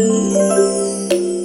嗯。